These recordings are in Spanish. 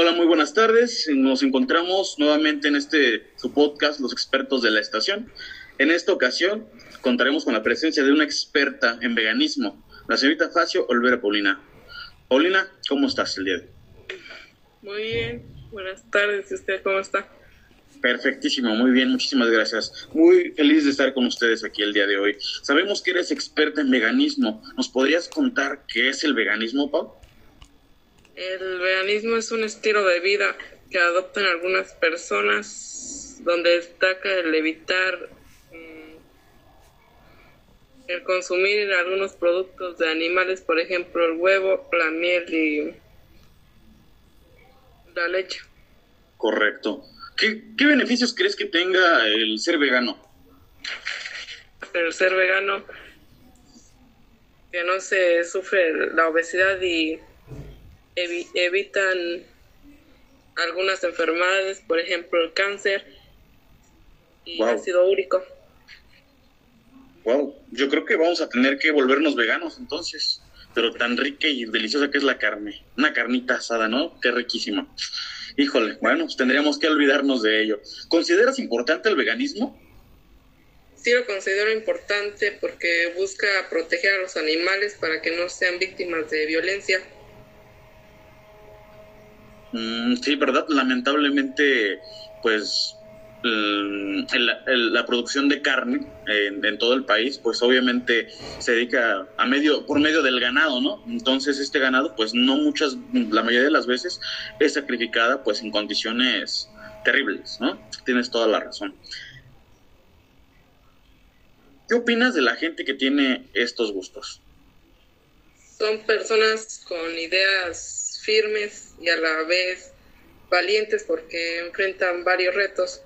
Hola, muy buenas tardes. Nos encontramos nuevamente en este su podcast, Los expertos de la estación. En esta ocasión contaremos con la presencia de una experta en veganismo, la señorita Facio Olvera Paulina. Paulina, ¿cómo estás el día de hoy? Muy bien, buenas tardes. ¿Y usted cómo está? Perfectísimo, muy bien, muchísimas gracias. Muy feliz de estar con ustedes aquí el día de hoy. Sabemos que eres experta en veganismo. ¿Nos podrías contar qué es el veganismo, Pau? El veganismo es un estilo de vida que adoptan algunas personas donde destaca el evitar el consumir algunos productos de animales, por ejemplo el huevo, la miel y la leche. Correcto. ¿Qué, qué beneficios crees que tenga el ser vegano? El ser vegano que no se sufre la obesidad y evi- evitan algunas enfermedades, por ejemplo el cáncer y Wow. ácido úrico. Wow, yo creo que vamos a tener que volvernos veganos entonces. Pero tan rica y deliciosa que es la carne. Una carnita asada, ¿no? Qué riquísima. Híjole, bueno, pues tendríamos que olvidarnos de ello. ¿Consideras importante el veganismo? Sí lo considero importante porque busca proteger a los animales para que no sean víctimas de violencia. Mm, sí, ¿verdad? Lamentablemente, pues mm, la producción de carne en, en todo el país, pues obviamente se dedica a medio, por medio del ganado, ¿no? Entonces este ganado, pues no muchas, la mayoría de las veces es sacrificada pues en condiciones terribles, ¿no? Tienes toda la razón. ¿Qué opinas de la gente que tiene estos gustos? Son personas con ideas firmes y a la vez valientes porque enfrentan varios retos.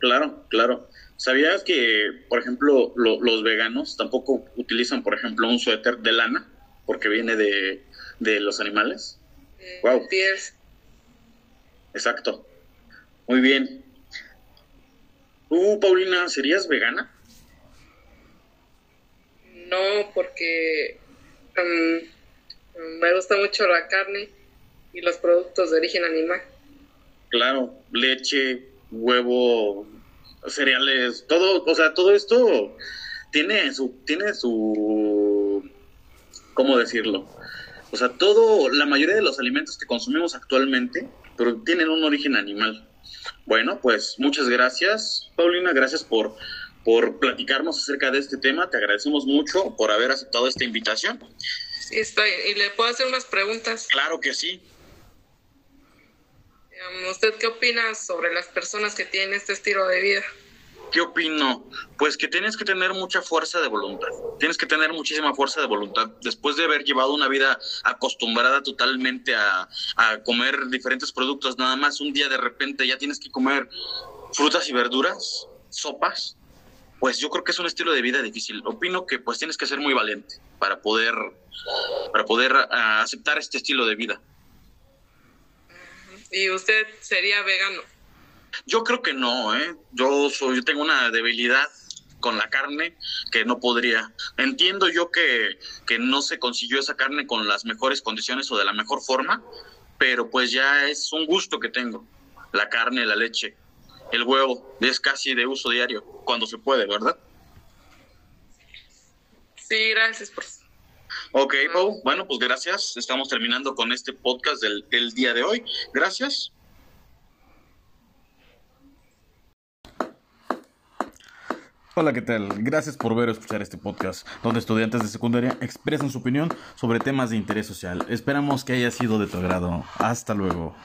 Claro, claro. ¿Sabías que, por ejemplo, lo- los veganos tampoco utilizan, por ejemplo, un suéter de lana porque viene de, de los animales? Eh, Wow. pies- Exacto. Muy bien. ¿Tú, Paulina, serías vegana? No, porque mm, me gusta mucho la carne y los productos de origen animal. Claro, leche, huevo, cereales, todo, o sea, todo esto tiene su, tiene su, ¿cómo decirlo? O sea, todo, la mayoría de los alimentos que consumimos actualmente, pero tienen un origen animal. Bueno, pues muchas gracias, Paulina, gracias por, por platicarnos acerca de este tema. Te agradecemos mucho por haber aceptado esta invitación. Sí, estoy. ¿Y le puedo hacer unas preguntas? Claro que sí. ¿Usted qué opina sobre las personas que tienen este estilo de vida? ¿Qué opino? Pues que tienes que tener mucha fuerza de voluntad. Tienes que tener muchísima fuerza de voluntad. Después de haber llevado una vida acostumbrada totalmente a, a comer diferentes productos, nada más un día de repente ya tienes que comer frutas y verduras, sopas. Pues yo creo que es un estilo de vida difícil. Opino que pues tienes que ser muy valiente para poder, para poder ah, aceptar este estilo de vida. ¿Y usted sería vegano? Yo creo que no, ¿eh? Yo, soy, yo tengo una debilidad con la carne que no podría. Entiendo yo que, que no se consiguió esa carne con las mejores condiciones o de la mejor forma, pero pues ya es un gusto que tengo. La carne, la leche, el huevo, es casi de uso diario, cuando se puede, ¿verdad? Sí, gracias por... Ok, Pau, bueno, pues gracias. Estamos terminando con este podcast del, del día de hoy. Gracias. Hola, ¿qué tal? Gracias por ver o escuchar este podcast, donde estudiantes de secundaria expresan su opinión sobre temas de interés social. Esperamos que haya sido de tu agrado. Hasta luego.